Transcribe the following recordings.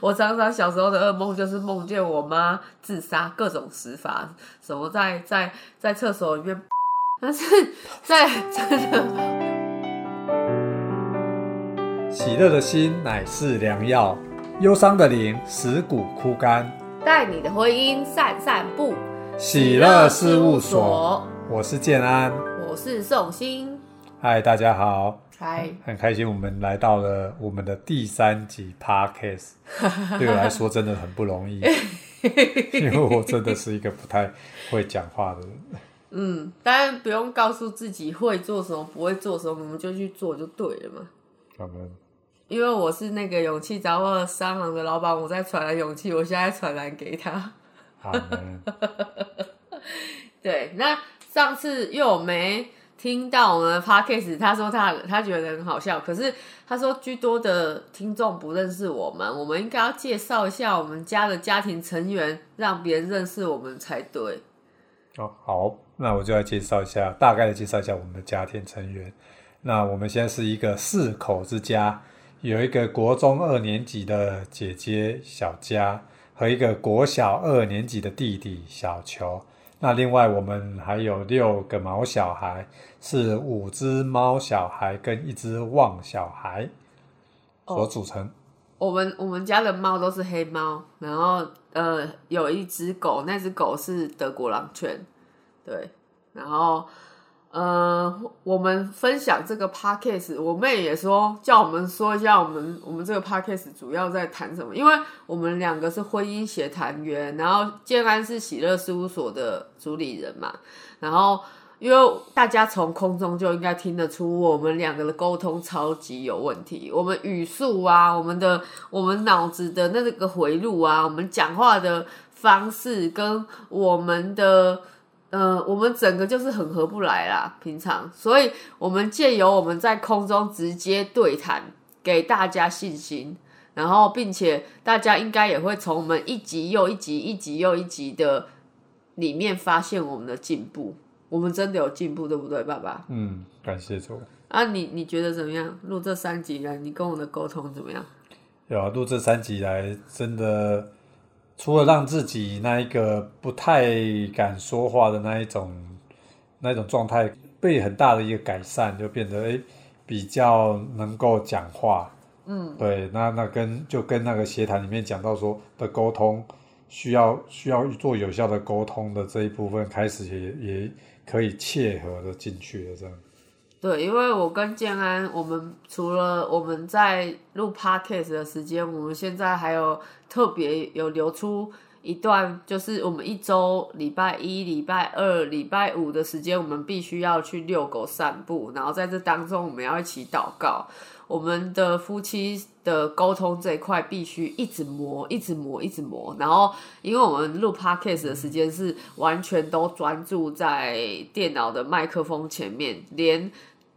我常常小时候的噩梦就是梦见我妈自杀，各种死法，什么在在在厕所里面，但是 在真的喜乐的心乃是良药，忧伤的灵使骨枯干。带你的婚姻散散步。喜乐事务所，我是建安。我是宋欣。嗨，大家好，嗨，很开心我们来到了我们的第三集 podcast。对我来说真的很不容易，因为我真的是一个不太会讲话的人。嗯，当然不用告诉自己会做什么，不会做什么，我们就去做就对了嘛。我们因为我是那个勇气杂货商行的老板，我在传来勇气，我现在传来给他。好的对，那上次又没听到我们的 podcast，他说他他觉得很好笑，可是他说居多的听众不认识我们，我们应该要介绍一下我们家的家庭成员，让别人认识我们才对。哦，好，那我就来介绍一下，大概的介绍一下我们的家庭成员。那我们现在是一个四口之家，有一个国中二年级的姐姐小佳，和一个国小二年级的弟弟小球。那另外我们还有六个毛小孩，是五只猫小孩跟一只旺小孩所组成。我们我们家的猫都是黑猫，然后呃有一只狗，那只狗是德国狼犬，对，然后呃我们分享这个 podcast，我妹也说叫我们说一下我们我们这个 podcast 主要在谈什么，因为我们两个是婚姻协谈员，然后建安是喜乐事务所的主理人嘛，然后。因为大家从空中就应该听得出，我们两个的沟通超级有问题。我们语速啊，我们的我们脑子的那个回路啊，我们讲话的方式跟我们的呃，我们整个就是很合不来啦。平常，所以我们借由我们在空中直接对谈，给大家信心，然后并且大家应该也会从我们一集又一集、一集又一集的里面发现我们的进步。我们真的有进步，对不对，爸爸？嗯，感谢主。啊，你你觉得怎么样？录这三集来，你跟我的沟通怎么样？有啊，录这三集来，真的除了让自己那一个不太敢说话的那一种那一种状态被很大的一个改善，就变得诶比较能够讲话。嗯，对，那那跟就跟那个协谈里面讲到说的沟通，需要需要做有效的沟通的这一部分，开始也也。可以切合的进去的这样。对，因为我跟建安，我们除了我们在录 podcast 的时间，我们现在还有特别有留出一段，就是我们一周礼拜一、礼拜二、礼拜五的时间，我们必须要去遛狗散步，然后在这当中，我们要一起祷告。我们的夫妻的沟通这一块必须一直磨，一直磨，一直磨。然后，因为我们录 podcast 的时间是完全都专注在电脑的麦克风前面，连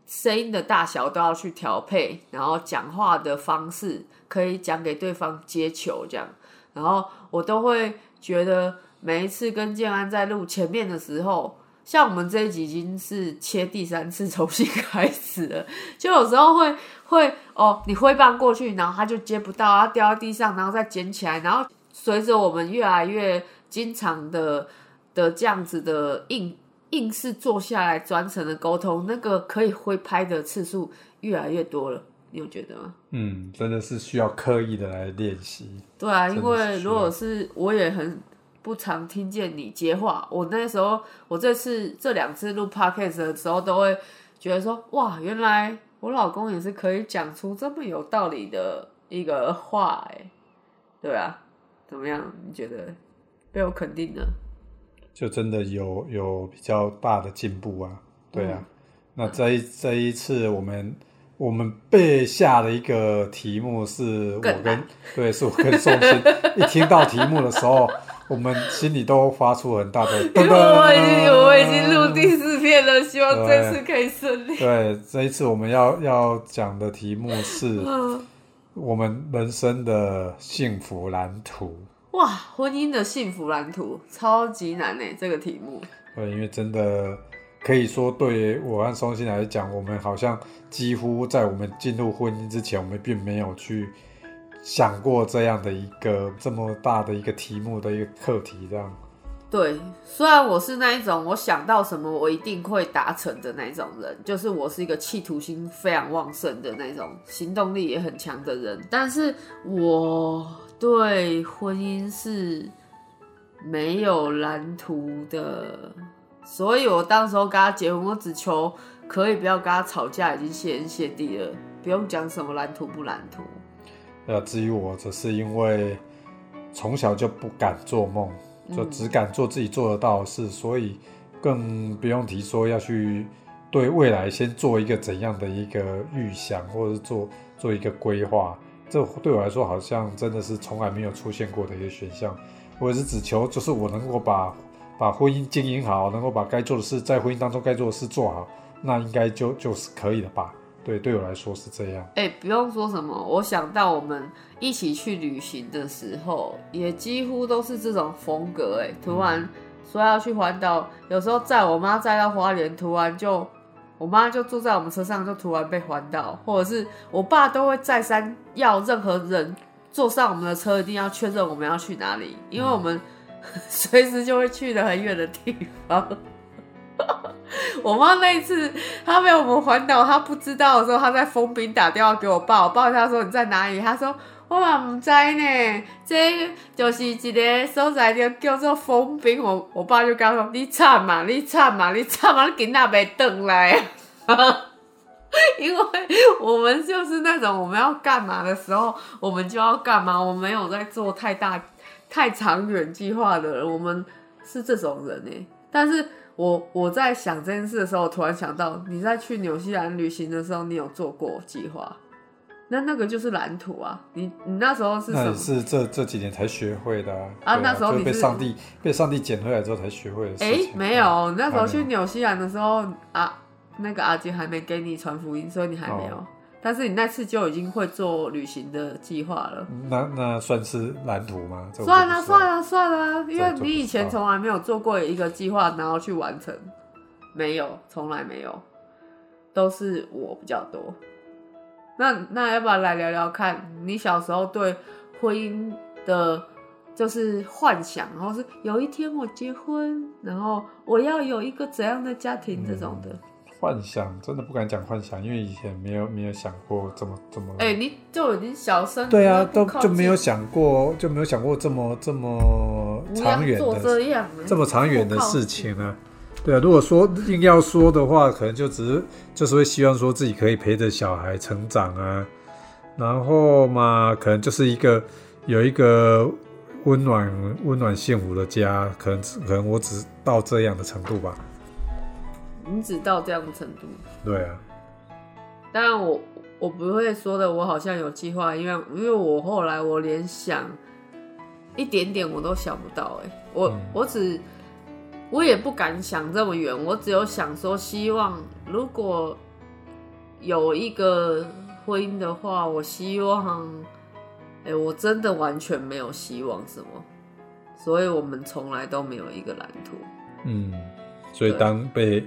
声音的大小都要去调配，然后讲话的方式可以讲给对方接球这样。然后我都会觉得每一次跟建安在录前面的时候。像我们这一集已经是切第三次重新开始了，就有时候会会哦，你挥棒过去，然后他就接不到，他掉在地上，然后再捡起来，然后随着我们越来越经常的的这样子的应硬是坐下来专程的沟通，那个可以挥拍的次数越来越多了，你有觉得吗？嗯，真的是需要刻意的来练习。对啊，因为如果是我也很。不常听见你接话，我那时候，我这次这两次录 podcast 的时候，都会觉得说，哇，原来我老公也是可以讲出这么有道理的一个话，哎，对啊，怎么样？你觉得被我肯定了？就真的有有比较大的进步啊，对啊。那这一这一次，我们我们被下的一个题目是我跟 对，是我跟宋鑫 一听到题目的时候。我们心里都发出很大的，因为我已经我已经录第四遍了，希望这次可以顺利。对，这一次我们要要讲的题目是我们人生的幸福蓝图。哇，婚姻的幸福蓝图超级难呢，这个题目。对，因为真的可以说，对我和松心来讲，我们好像几乎在我们进入婚姻之前，我们并没有去。想过这样的一个这么大的一个题目的一个课题，这样。对，虽然我是那一种我想到什么我一定会达成的那种人，就是我是一个企图心非常旺盛的那种，行动力也很强的人，但是我对婚姻是没有蓝图的，所以我当时候跟他结婚，我只求可以不要跟他吵架，已经谢天谢地了，不用讲什么蓝图不蓝图。呃，至于我，只是因为从小就不敢做梦。就只敢做自己做得到的事，所以更不用提说要去对未来先做一个怎样的一个预想，或者是做做一个规划。这对我来说好像真的是从来没有出现过的一个选项。我也是只求就是我能够把把婚姻经营好，能够把该做的事在婚姻当中该做的事做好，那应该就就是可以了吧。对，对我来说是这样。哎，不用说什么，我想到我们一起去旅行的时候，也几乎都是这种风格。哎，突然说要去环岛，有时候载我妈载到花莲，突然就我妈就坐在我们车上，就突然被环岛，或者是我爸都会再三要任何人坐上我们的车，一定要确认我们要去哪里，因为我们 随时就会去的很远的地方。我妈那一次，她被我们环岛，她不知道的时候，她在封冰打电话给我爸，我爸他说你在哪里？她说我嘛唔知呢，这就是一个所在叫叫做封冰。我我爸就跟他说你惨嘛，你惨嘛，你惨嘛，你今仔没等来。因为我们就是那种我们要干嘛的时候，我们就要干嘛，我没有在做太大、太长远计划的人，我们是这种人呢。但是。我我在想这件事的时候，突然想到你在去纽西兰旅行的时候，你有做过计划？那那个就是蓝图啊！你你那时候是什么？是这这几年才学会的啊！啊那时候你被上帝被上帝捡回来之后才学会的。哎，没有，那时候去纽西兰的时候啊，那个阿杰还没给你传福音，所以你还没有。但是你那次就已经会做旅行的计划了，那那算是蓝图吗？算了算了算了，因为你以前从来没有做过一个计划，然后去完成，没有，从来没有，都是我比较多。那那要不要来聊聊看你小时候对婚姻的，就是幻想，然后是有一天我结婚，然后我要有一个怎样的家庭这种的。幻想真的不敢讲幻想，因为以前没有没有想过这么这么。哎，你就已经小生对啊，都就没有想过，就没有想过这么这么长远的这么长远的事情啊。对啊，如果说硬要说的话，可能就只是就是会希望说自己可以陪着小孩成长啊，然后嘛，可能就是一个有一个温暖温暖幸福的家，可能可能我只到这样的程度吧。你只到这样的程度，对啊。当然，我我不会说的，我好像有计划，因为因为我后来我连想一点点我都想不到，哎，我我只我也不敢想这么远，我只有想说，希望如果有一个婚姻的话，我希望，哎，我真的完全没有希望什么，所以我们从来都没有一个蓝图。嗯，所以当被。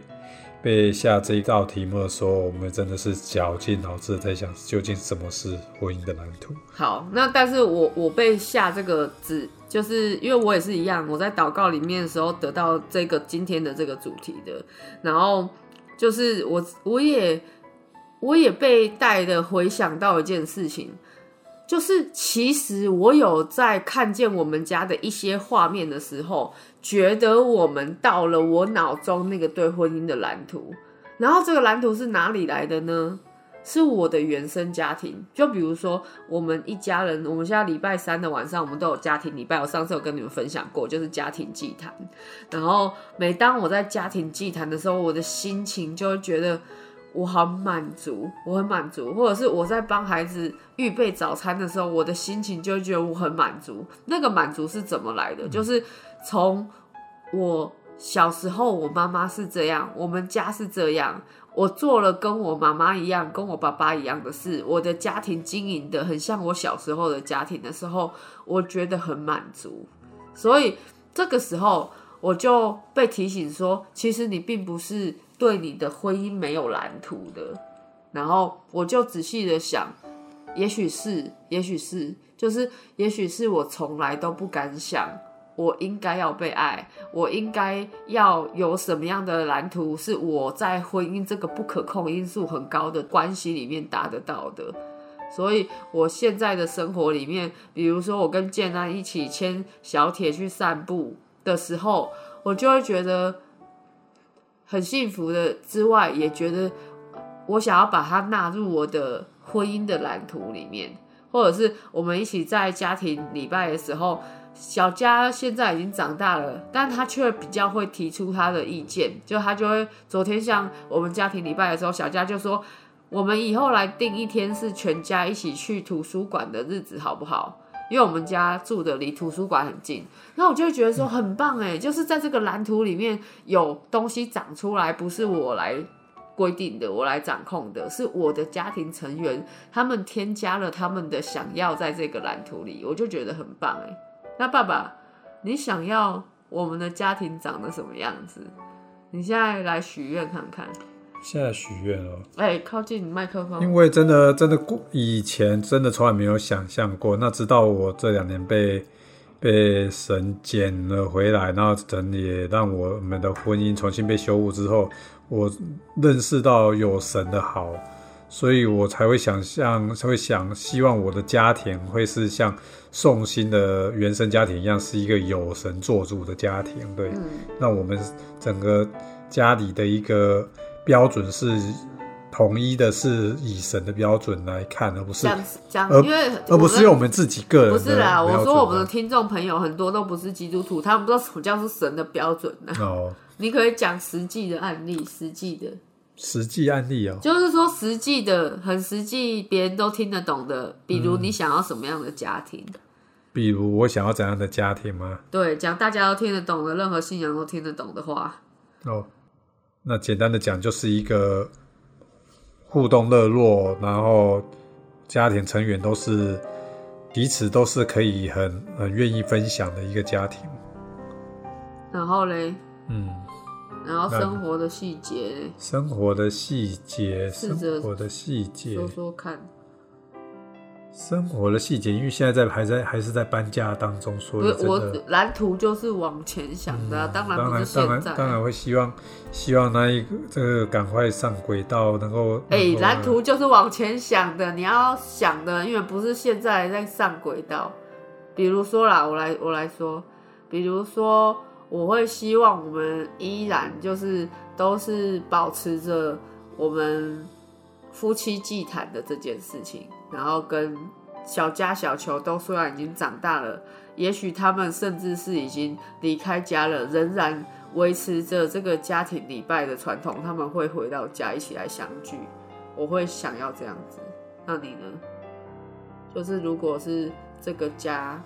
被下这一道题目的时候，我们真的是绞尽脑汁在想，究竟什么是婚姻的蓝图？好，那但是我我被下这个字，就是因为我也是一样，我在祷告里面的时候得到这个今天的这个主题的，然后就是我我也我也被带的回想到一件事情。就是其实我有在看见我们家的一些画面的时候，觉得我们到了我脑中那个对婚姻的蓝图。然后这个蓝图是哪里来的呢？是我的原生家庭。就比如说我们一家人，我们现在礼拜三的晚上，我们都有家庭礼拜。我上次有跟你们分享过，就是家庭祭坛。然后每当我在家庭祭坛的时候，我的心情就会觉得。我很满足，我很满足，或者是我在帮孩子预备早餐的时候，我的心情就觉得我很满足。那个满足是怎么来的？就是从我小时候，我妈妈是这样，我们家是这样，我做了跟我妈妈一样、跟我爸爸一样的事，我的家庭经营的很像我小时候的家庭的时候，我觉得很满足。所以这个时候，我就被提醒说，其实你并不是。对你的婚姻没有蓝图的，然后我就仔细的想，也许是，也许是，就是也许是我从来都不敢想，我应该要被爱，我应该要有什么样的蓝图，是我在婚姻这个不可控因素很高的关系里面达得到的。所以我现在的生活里面，比如说我跟建安一起牵小铁去散步的时候，我就会觉得很幸福的。之外，也觉得我想要把它纳入我的婚姻的蓝图里面，或者是我们一起在家庭礼拜的时候，小佳现在已经长大了，但他却比较会提出他的意见，就他就会昨天像我们家庭礼拜的时候，小佳就说。我们以后来定一天是全家一起去图书馆的日子，好不好？因为我们家住的离图书馆很近，那我就会觉得说很棒哎，就是在这个蓝图里面有东西长出来，不是我来规定的，我来掌控的，是我的家庭成员他们添加了他们的想要在这个蓝图里，我就觉得很棒哎。那爸爸，你想要我们的家庭长得什么样子？你现在来许愿看看。现在许愿哦，哎，靠近麦克风。因为真的，真的过以前真的从来没有想象过。那直到我这两年被被神捡了回来，然后神也让我们的婚姻重新被修复之后，我认识到有神的好，所以我才会想象，才会想希望我的家庭会是像宋鑫的原生家庭一样，是一个有神做主的家庭。对，那我们整个家里的一个。标准是统一的，是以神的标准来看，而不是讲，因为而不是用我们自己个人。不是啦，我说我们的听众朋友很多都不是基督徒，他们不知道什么叫做神的标准呢。哦，你可以讲实际的案例，实际的，实际案例哦，就是说实际的，很实际，别人都听得懂的。比如你想要什么样的家庭？比如我想要怎样的家庭吗？对，讲大家都听得懂的，任何信仰都听得懂的话。哦。那简单的讲，就是一个互动热络，然后家庭成员都是彼此都是可以很很愿意分享的一个家庭。然后嘞，嗯，然后生活的细节，生活的细节，生活的细节，说说看。生活的细节，因为现在在还在还是在搬家当中，所以我蓝图就是往前想的，当然当然当然当然会希望希望那一个这个赶快上轨道，能够哎，蓝图就是往前想的，你要想的，因为不是现在在上轨道。比如说啦，我来我来说，比如说我会希望我们依然就是都是保持着我们夫妻祭坛的这件事情。然后跟小家小球都虽然已经长大了，也许他们甚至是已经离开家了，仍然维持着这个家庭礼拜的传统。他们会回到家一起来相聚。我会想要这样子。那你呢？就是如果是这个家，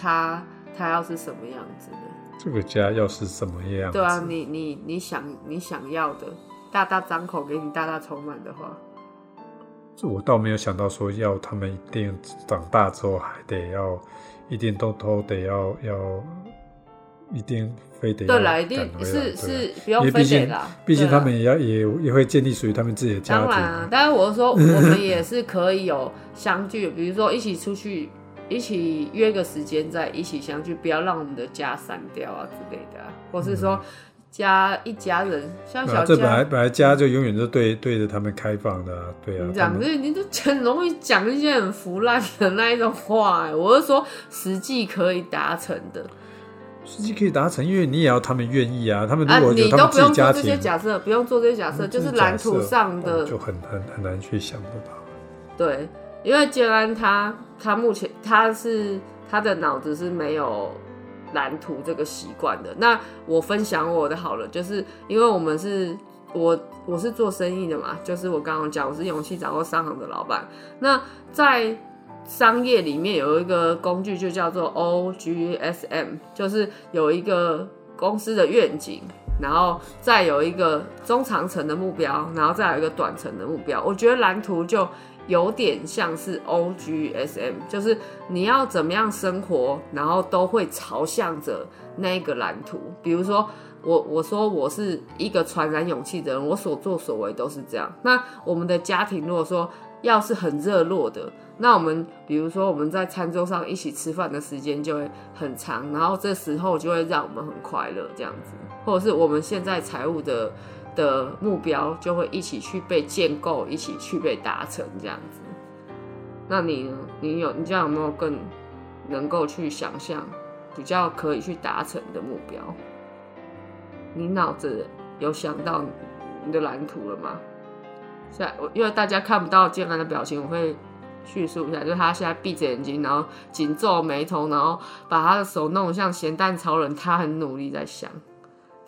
他他要是什么样子呢？这个家要是什么样？对啊，你你你想你想要的，大大张口给你大大充满的话。这我倒没有想到说要他们一定长大之后还得要一定都都得要要一定非得对啦，一定是是不用非得啦。毕竟他们也要也也会建立属于他们自己的家庭。当然啊，但是我说 我们也是可以有相聚，比如说一起出去，一起约个时间再一起相聚，不要让我们的家散掉啊之类的，或是说。家一家人，像小这本来本来家就永远都对对着他们开放的，对啊。你讲这你都很容易讲一些很腐烂的那一种话，我是说实际可以达成的。实际可以达成，因为你也要他们愿意啊。他们如果你都不用做这些假设，不用做这些假设，就是蓝图上的就很很很难去想得到。对，因为建安他他目前他是他的脑子是没有。蓝图这个习惯的，那我分享我的好了，就是因为我们是我我是做生意的嘛，就是我刚刚讲我是勇气掌握商行的老板。那在商业里面有一个工具就叫做 OGSM，就是有一个公司的愿景，然后再有一个中长程的目标，然后再有一个短程的目标。我觉得蓝图就。有点像是 O G S M，就是你要怎么样生活，然后都会朝向着那个蓝图。比如说，我我说我是一个传染勇气的人，我所作所为都是这样。那我们的家庭如果说要是很热络的，那我们比如说我们在餐桌上一起吃饭的时间就会很长，然后这时候就会让我们很快乐这样子，或者是我们现在财务的的目标就会一起去被建构，一起去被达成这样子。那你呢？你有你这样有没有更能够去想象比较可以去达成的目标？你脑子有想到你的蓝图了吗？现在我因为大家看不到建安的表情，我会。叙述一下，就是他现在闭着眼睛，然后紧皱眉头，然后把他的手弄得像咸蛋超人。他很努力在想，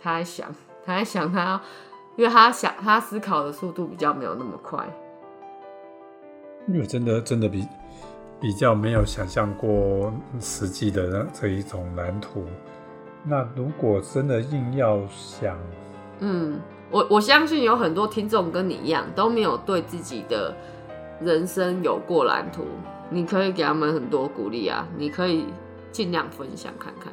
他在想，他在想他要，因为他想他思考的速度比较没有那么快。因为真的真的比比较没有想象过实际的这一种蓝图。那如果真的硬要想，嗯，我我相信有很多听众跟你一样都没有对自己的。人生有过蓝图，你可以给他们很多鼓励啊！你可以尽量分享看看。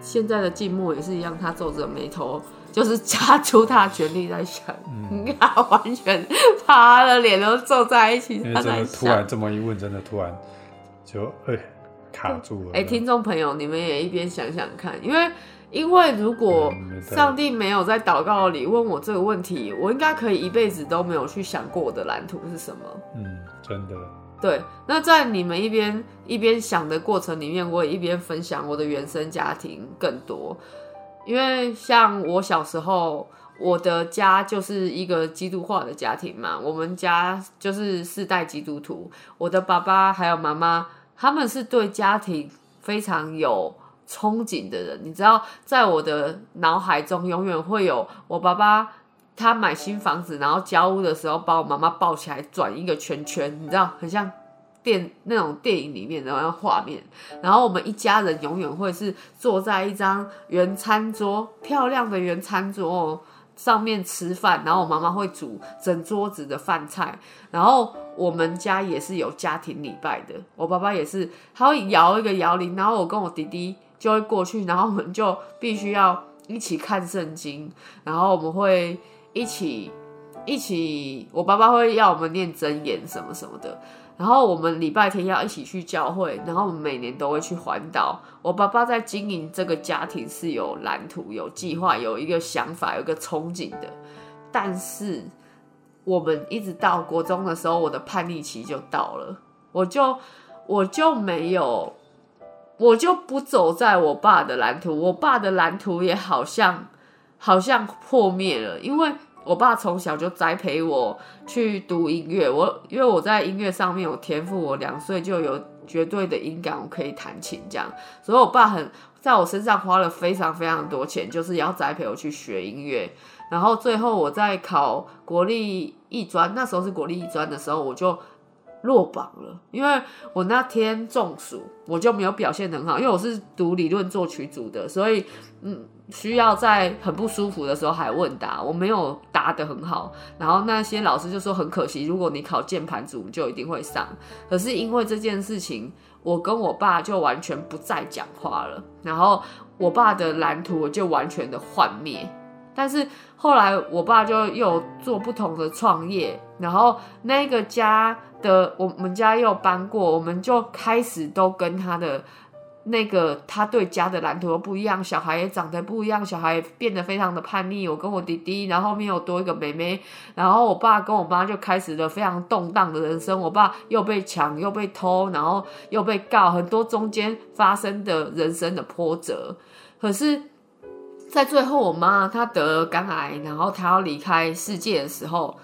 现在的静默也是一样，他皱着眉头，就是加出他的全力在想。你看，完全把他的脸都皱在一起。真的突然这么一问，真的突然就哎卡住了。哎，听众朋友，你们也一边想想看，因为。因为如果上帝没有在祷告里问我这个问题，我应该可以一辈子都没有去想过我的蓝图是什么。嗯，真的。对，那在你们一边一边想的过程里面，我也一边分享我的原生家庭更多。因为像我小时候，我的家就是一个基督化的家庭嘛，我们家就是四代基督徒，我的爸爸还有妈妈，他们是对家庭非常有。憧憬的人，你知道，在我的脑海中永远会有我爸爸，他买新房子，然后交屋的时候把我妈妈抱起来转一个圈圈，你知道，很像电那种电影里面的那画面。然后我们一家人永远会是坐在一张圆餐桌，漂亮的圆餐桌。上面吃饭，然后我妈妈会煮整桌子的饭菜，然后我们家也是有家庭礼拜的，我爸爸也是，他会摇一个摇铃，然后我跟我弟弟。就会过去，然后我们就必须要一起看圣经，然后我们会一起一起，我爸爸会要我们念真言什么什么的，然后我们礼拜天要一起去教会，然后我们每年都会去环岛。我爸爸在经营这个家庭是有蓝图、有计划、有一个想法、有一个憧憬的，但是我们一直到国中的时候，我的叛逆期就到了，我就我就没有。我就不走在我爸的蓝图，我爸的蓝图也好像好像破灭了，因为我爸从小就栽培我去读音乐，我因为我在音乐上面有天赋，我两岁就有绝对的音感，我可以弹琴这样，所以我爸很在我身上花了非常非常多钱，就是要栽培我去学音乐，然后最后我在考国立艺专，那时候是国立艺专的时候，我就。落榜了，因为我那天中暑，我就没有表现很好。因为我是读理论作曲组的，所以嗯，需要在很不舒服的时候还问答，我没有答得很好。然后那些老师就说很可惜，如果你考键盘组就一定会上。可是因为这件事情，我跟我爸就完全不再讲话了，然后我爸的蓝图就完全的幻灭。但是后来我爸就又做不同的创业，然后那个家。的我们家又搬过，我们就开始都跟他的那个他对家的蓝图不一样，小孩也长得不一样，小孩变得非常的叛逆。我跟我弟弟，然后后面又多一个妹妹，然后我爸跟我妈就开始了非常动荡的人生。我爸又被抢，又被偷，然后又被告，很多中间发生的人生的波折。可是，在最后，我妈她得了肝癌，然后她要离开世界的时候。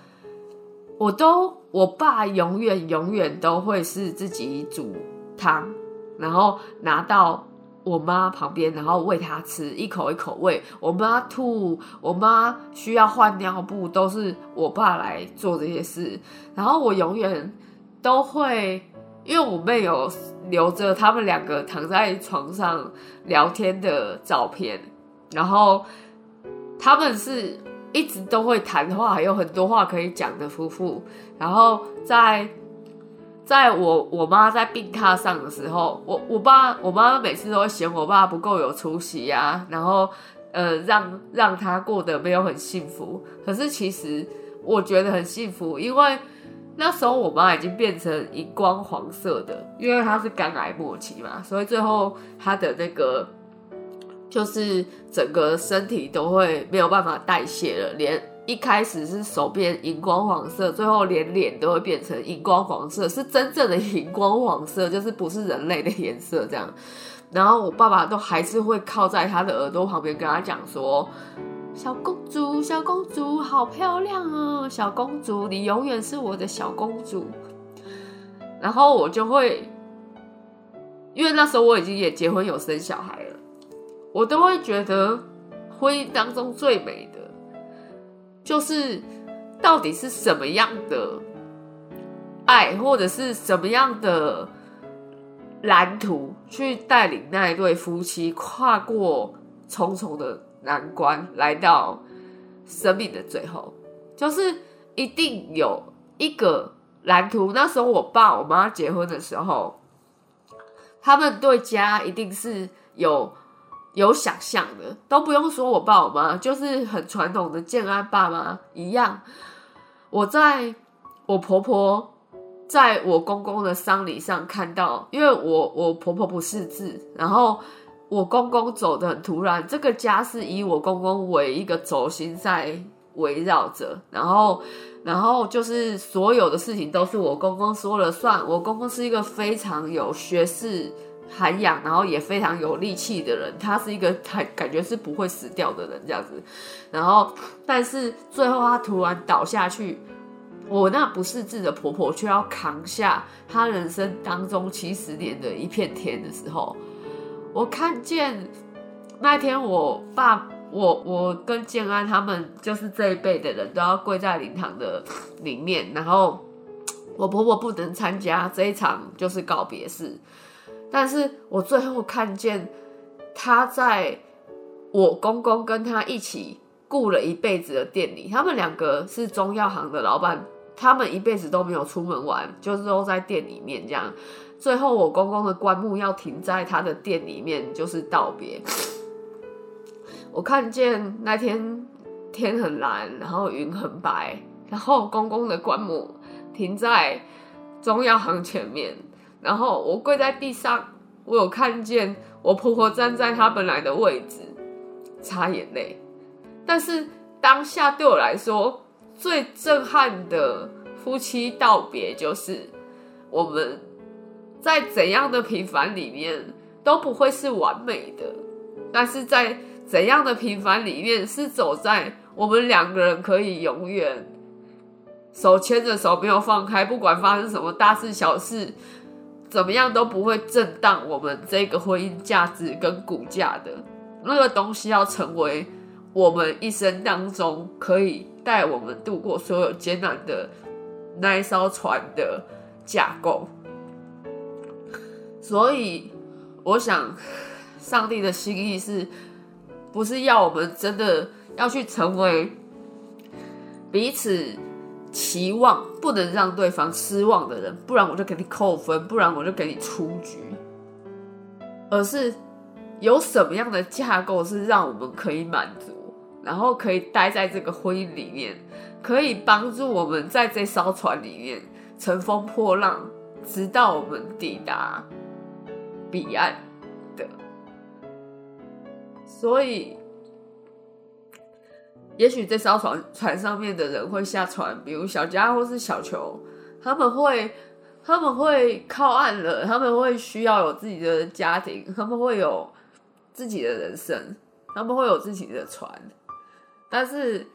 我都，我爸永远永远都会是自己煮汤，然后拿到我妈旁边，然后喂她吃，一口一口喂。我妈吐，我妈需要换尿布，都是我爸来做这些事。然后我永远都会，因为我妹有留着他们两个躺在床上聊天的照片，然后他们是。一直都会谈话，还有很多话可以讲的夫妇。然后在在我我妈在病榻上的时候，我我爸我妈每次都会嫌我爸不够有出息呀，然后呃让让他过得没有很幸福。可是其实我觉得很幸福，因为那时候我妈已经变成荧光黄色的，因为她是肝癌末期嘛，所以最后她的那个就是整个身体都会没有办法代谢了，连一开始是手变荧光黄色，最后连脸都会变成荧光黄色，是真正的荧光黄色，就是不是人类的颜色这样。然后我爸爸都还是会靠在他的耳朵旁边跟他讲说。小公主，小公主，好漂亮哦！小公主，你永远是我的小公主。然后我就会，因为那时候我已经也结婚有生小孩了，我都会觉得婚姻当中最美的，就是到底是什么样的爱，或者是什么样的蓝图，去带领那一对夫妻跨过重重的。难关来到生命的最后，就是一定有一个蓝图。那时候我爸我妈结婚的时候，他们对家一定是有有想象的，都不用说我爸我妈，就是很传统的建安爸妈一样。我在我婆婆在我公公的丧礼上看到，因为我我婆婆不识字，然后。我公公走的很突然，这个家是以我公公为一个轴心在围绕着，然后，然后就是所有的事情都是我公公说了算。我公公是一个非常有学识涵养，然后也非常有力气的人，他是一个他感觉是不会死掉的人这样子。然后，但是最后他突然倒下去，我那不识字的婆婆却要扛下他人生当中七十年的一片天的时候。我看见那天，我爸、我、我跟建安他们，就是这一辈的人都要跪在灵堂的里面，然后我婆婆不能参加这一场就是告别式，但是我最后看见他在我公公跟他一起雇了一辈子的店里，他们两个是中药行的老板，他们一辈子都没有出门玩，就是都在店里面这样。最后，我公公的棺木要停在他的店里面，就是道别。我看见那天天很蓝，然后云很白，然后公公的棺木停在中药行前面，然后我跪在地上，我有看见我婆婆站在她本来的位置擦眼泪。但是当下对我来说最震撼的夫妻道别，就是我们。在怎样的平凡里面都不会是完美的，但是在怎样的平凡里面是走在我们两个人可以永远手牵着手没有放开，不管发生什么大事小事，怎么样都不会震荡我们这个婚姻价值跟骨架的那个东西，要成为我们一生当中可以带我们度过所有艰难的那一艘船的架构。所以，我想，上帝的心意是，不是要我们真的要去成为彼此期望不能让对方失望的人，不然我就给你扣分，不然我就给你出局。而是有什么样的架构是让我们可以满足，然后可以待在这个婚姻里面，可以帮助我们在这艘船里面乘风破浪，直到我们抵达。彼岸的，所以，也许这艘船船上面的人会下船，比如小佳或是小球，他们会他们会靠岸了，他们会需要有自己的家庭，他们会有自己的人生，他们会有自己的船，但是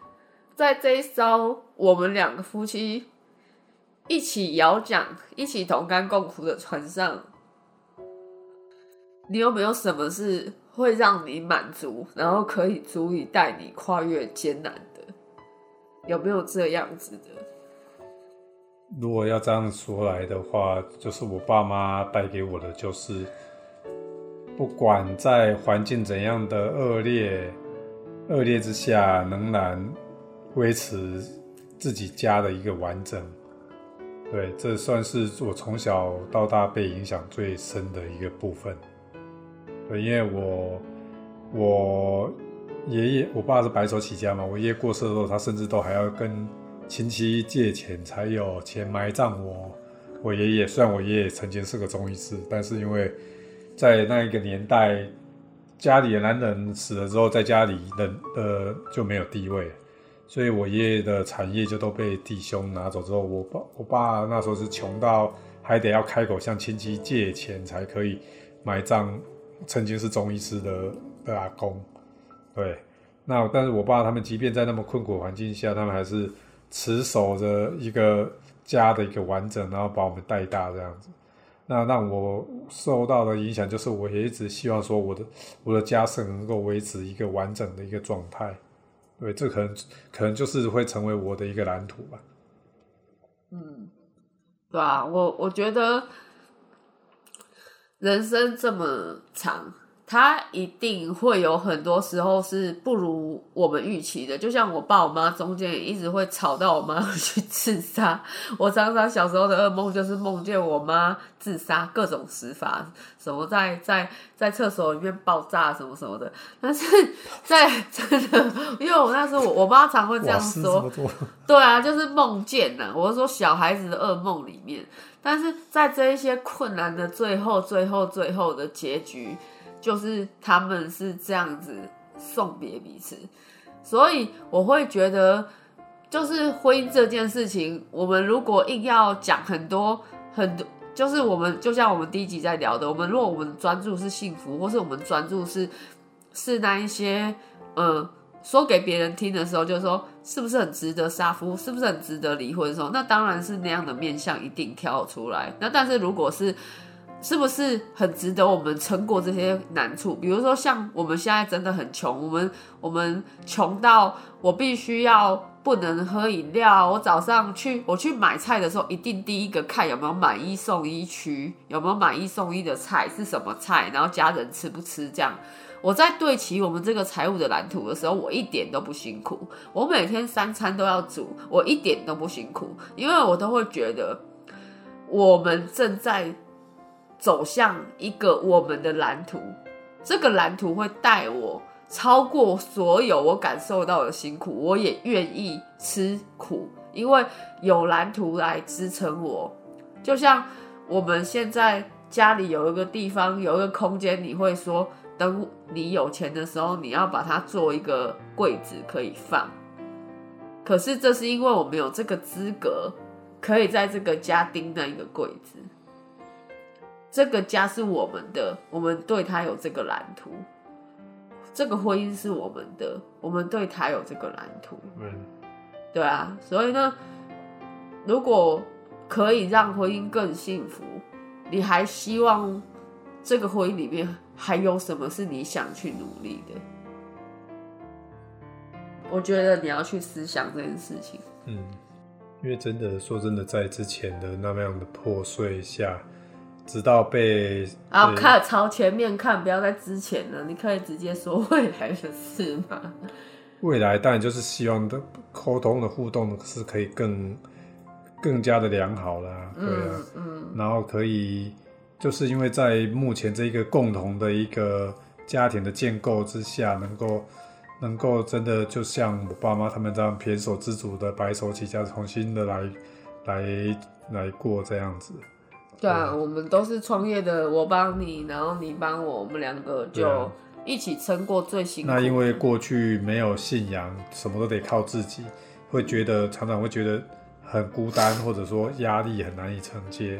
在这一艘我们两个夫妻一起摇桨、一起同甘共苦的船上。你有没有什么是会让你满足，然后可以足以带你跨越艰难的？有没有这样子的？如果要这样说来的话，就是我爸妈带给我的，就是不管在环境怎样的恶劣、恶劣之下，仍然维持自己家的一个完整。对，这算是我从小到大被影响最深的一个部分。因为我我爷爷我爸是白手起家嘛，我爷爷过世的时候，他甚至都还要跟亲戚借钱才有钱埋葬我我爷爷。虽然我爷爷曾经是个中医师，但是因为在那一个年代，家里的男人死了之后，在家里人呃就没有地位，所以我爷爷的产业就都被弟兄拿走之后，我爸我爸那时候是穷到还得要开口向亲戚借钱才可以埋葬曾经是中医师的的阿公。对，那但是我爸他们即便在那么困苦环境下，他们还是持守着一个家的一个完整，然后把我们带大这样子。那让我受到的影响就是，我也一直希望说，我的我的家是能够维持一个完整的一个状态。对，这可能可能就是会成为我的一个蓝图吧。嗯，对啊，我我觉得人生这么长。他一定会有很多时候是不如我们预期的，就像我爸我妈中间也一直会吵到我妈去自杀。我常常小时候的噩梦就是梦见我妈自杀，各种死法，什么在在在厕所里面爆炸什么什么的。但是 在真的，因为我那时候我我妈常会这样说，对啊，就是梦见呐。我是说小孩子的噩梦里面，但是在这一些困难的最后、最后、最后的结局。就是他们是这样子送别彼此，所以我会觉得，就是婚姻这件事情，我们如果硬要讲很多很多，就是我们就像我们第一集在聊的，我们如果我们专注是幸福，或是我们专注是是那一些，嗯，说给别人听的时候，就是说是不是很值得杀夫，是不是很值得离婚的时候，那当然是那样的面相一定挑出来。那但是如果是是不是很值得我们撑过这些难处？比如说，像我们现在真的很穷，我们我们穷到我必须要不能喝饮料。我早上去我去买菜的时候，一定第一个看有没有买一送一区，有没有买一送一的菜是什么菜，然后家人吃不吃这样。我在对齐我们这个财务的蓝图的时候，我一点都不辛苦。我每天三餐都要煮，我一点都不辛苦，因为我都会觉得我们正在。走向一个我们的蓝图，这个蓝图会带我超过所有我感受到的辛苦，我也愿意吃苦，因为有蓝图来支撑我。就像我们现在家里有一个地方，有一个空间，你会说，等你有钱的时候，你要把它做一个柜子可以放。可是这是因为我们有这个资格，可以在这个家钉那一个柜子。这个家是我们的，我们对他有这个蓝图。这个婚姻是我们的，我们对他有这个蓝图。嗯，对啊，所以呢，如果可以让婚姻更幸福，你还希望这个婚姻里面还有什么是你想去努力的？我觉得你要去思想这件事情。嗯，因为真的说真的，在之前的那么样的破碎下。直到被啊，看朝前面看，不要在之前了。你可以直接说未来的事吗？未来当然就是希望的沟通的互动是可以更更加的良好啦，对啊，嗯，然后可以就是因为在目前这一个共同的一个家庭的建构之下，能够能够真的就像我爸妈他们这样胼手自主的白手起家，重新的来来来过这样子。对啊，我们都是创业的，我帮你，然后你帮我，我们两个就一起撑过最辛苦。那因为过去没有信仰，什么都得靠自己，会觉得常常会觉得很孤单，或者说压力很难以承接。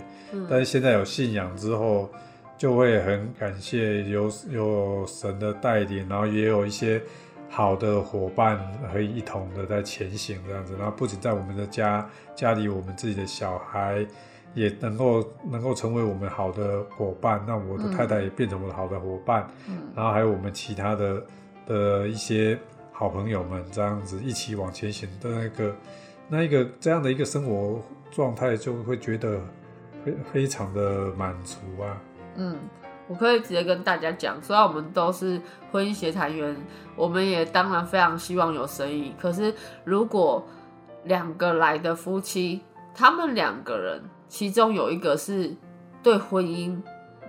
但是现在有信仰之后，就会很感谢有有神的带领，然后也有一些好的伙伴可以一同的在前行这样子。然后不仅在我们的家家里，我们自己的小孩。也能够能够成为我们好的伙伴，那我的太太也变成我的好的伙伴，嗯，然后还有我们其他的的一些好朋友们，这样子一起往前行的那个那一个这样的一个生活状态，就会觉得非非常的满足啊。嗯，我可以直接跟大家讲，虽然我们都是婚姻协谈员，我们也当然非常希望有生意，可是如果两个来的夫妻，他们两个人。其中有一个是对婚姻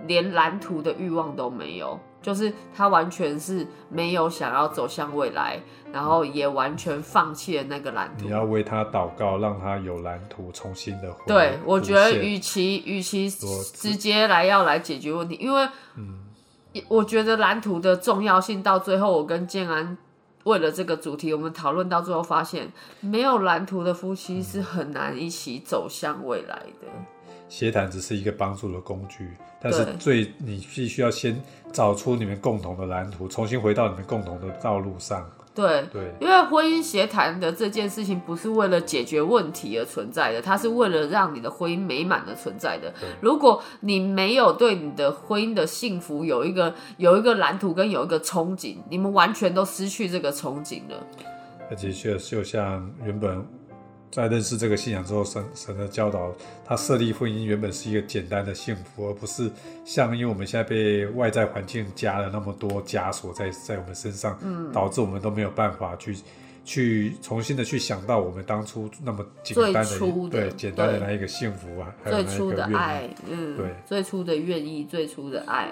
连蓝图的欲望都没有，就是他完全是没有想要走向未来，然后也完全放弃了那个蓝图你。要为他祷告，让他有蓝图重新的对，我觉得与与其与其直接来要来解决问题，因为，我觉得蓝图的重要性到最后，我跟建安为了这个主题，我们讨论到最后发现，没有蓝图的夫妻是很难一起走向未来的。协谈只是一个帮助的工具，但是最你必须要先找出你们共同的蓝图，重新回到你们共同的道路上。对，对，因为婚姻协谈的这件事情不是为了解决问题而存在的，它是为了让你的婚姻美满的存在的。如果你没有对你的婚姻的幸福有一个有一个蓝图跟有一个憧憬，你们完全都失去这个憧憬了。而且确就像原本在认识这个信仰之后，神神的教导，他设立婚姻原本是一个简单的幸福，而不是像因为我们现在被外在环境加了那么多枷锁在在我们身上，嗯，导致我们都没有办法去去重新的去想到我们当初那么简单的对简单的那一个幸福啊，还有最初的爱，嗯，对。最初的愿意，最初的爱，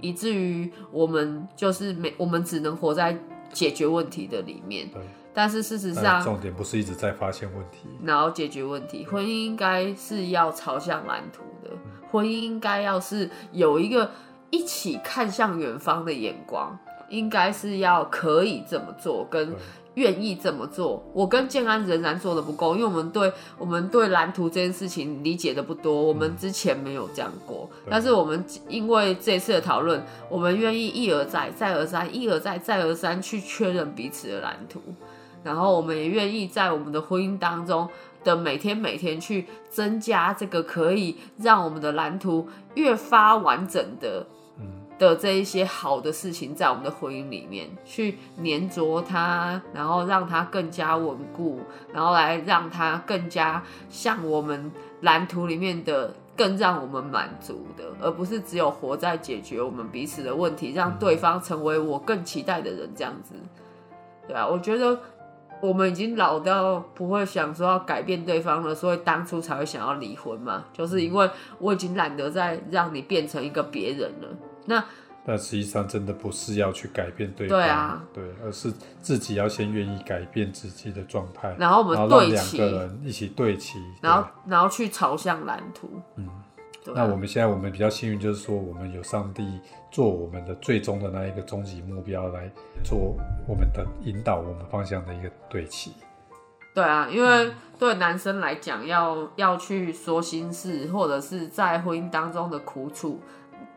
以至于我们就是没，我们只能活在解决问题的里面。对，但是事实上，重点不是一直在发现问题，然后解决问题。婚姻应该是要朝向蓝图的，婚姻应该要是有一个一起看向远方的眼光，应该是要可以这么做，跟对愿意这么做。我跟建安仍然做的不够，因为我们对我们对蓝图这件事情理解的不多，我们之前没有这样过。但是我们因为这次的讨论，我们愿意一而再、再而三、一而再、再而三去确认彼此的蓝图。然后我们也愿意在我们的婚姻当中的每天每天去增加这个可以让我们的蓝图越发完整的，的这一些好的事情，在我们的婚姻里面去粘着它，然后让它更加稳固，然后来让它更加像我们蓝图里面的。更让我们满足的，而不是只有活在解决我们彼此的问题，让对方成为我更期待的人，这样子。对啊，我觉得我们已经老到不会想说要改变对方了，所以当初才会想要离婚嘛，就是因为我已经懒得再让你变成一个别人了。那但实际上真的不是要去改变对方，对啊，对，而是自己要先愿意改变自己的状态，然后我们对齐个人一起对齐，然后然后去朝向蓝图。嗯，对啊那我们现在我们比较幸运，就是说我们有上帝做我们的最终的那一个终极目标来做我们的引导我们方向的一个对齐。对啊，因为对男生来讲，要要去说心事，或者是在婚姻当中的苦楚，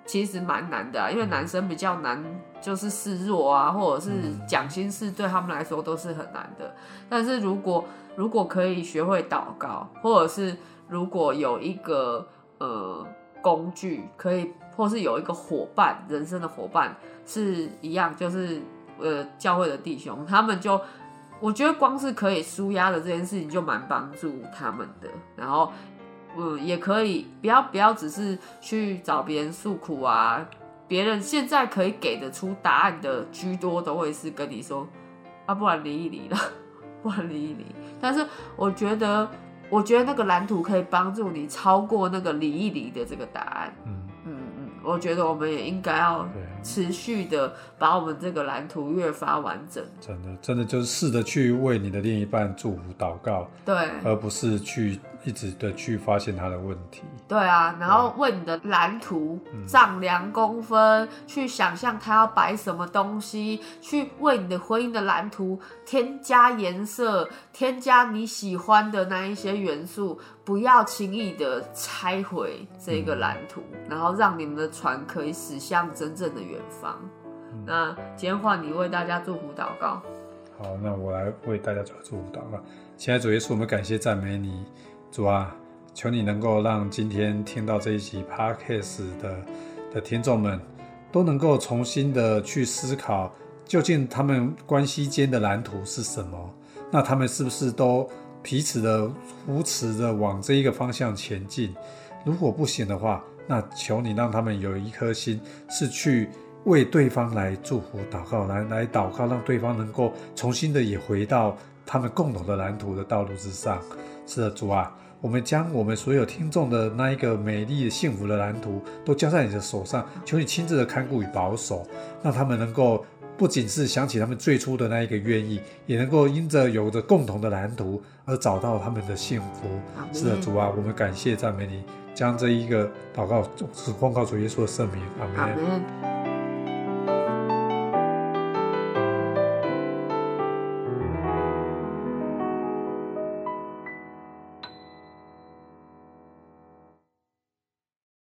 其实蛮难的、啊。因为男生比较难，就是示弱啊，或者是讲心事，对他们来说都是很难的。但是如果如果可以学会祷告，或者是如果有一个呃工具，可以，或是有一个伙伴，人生的伙伴是一样，就是呃教会的弟兄，他们就我觉得光是可以舒压的这件事情就蛮帮助他们的，然后嗯也可以不要不要只是去找别人诉苦啊，别人现在可以给得出答案的居多都会是跟你说啊，不然离一离了，不然离一离。但是我觉得，我觉得那个蓝图可以帮助你超过那个离一离的这个答案。嗯嗯嗯，我觉得我们也应该要持续的把我们这个蓝图越发完整。真的，真的就是试着去为你的另一半祝福祷告，对而不是去一直的去发现他的问题。对啊，然后为你的蓝图丈量公分，去想象他要摆什么东西，去为你的婚姻的蓝图添加颜色，添加你喜欢的那一些元素，不要轻易的拆毁这个蓝图，然后让你们的船可以驶向真正的远方。那今天换你为大家祝福祷告。好，那我来为大家做祝福祷告。亲爱的主耶稣，我们感谢赞美你，主啊，求你能够让今天听到这一集 podcast 的的听众们，都能够重新的去思考，究竟他们关系间的蓝图是什么？那他们是不是都彼此的扶持着往这一个方向前进？如果不行的话，那求你让他们有一颗心是去为对方来祝福祷告，来来祷告，让对方能够重新的也回到他们共同的蓝图的道路之上。是的，主啊，我们将我们所有听众的那一个美丽幸福的蓝图都交在你的手上，求你亲自的看顾与保守，让他们能够不仅是想起他们最初的那一个愿意，也能够因着有着共同的蓝图而找到他们的幸福。是的，主啊，我们感谢赞美你，将这一个祷告是奉告主耶稣的圣名，阿门。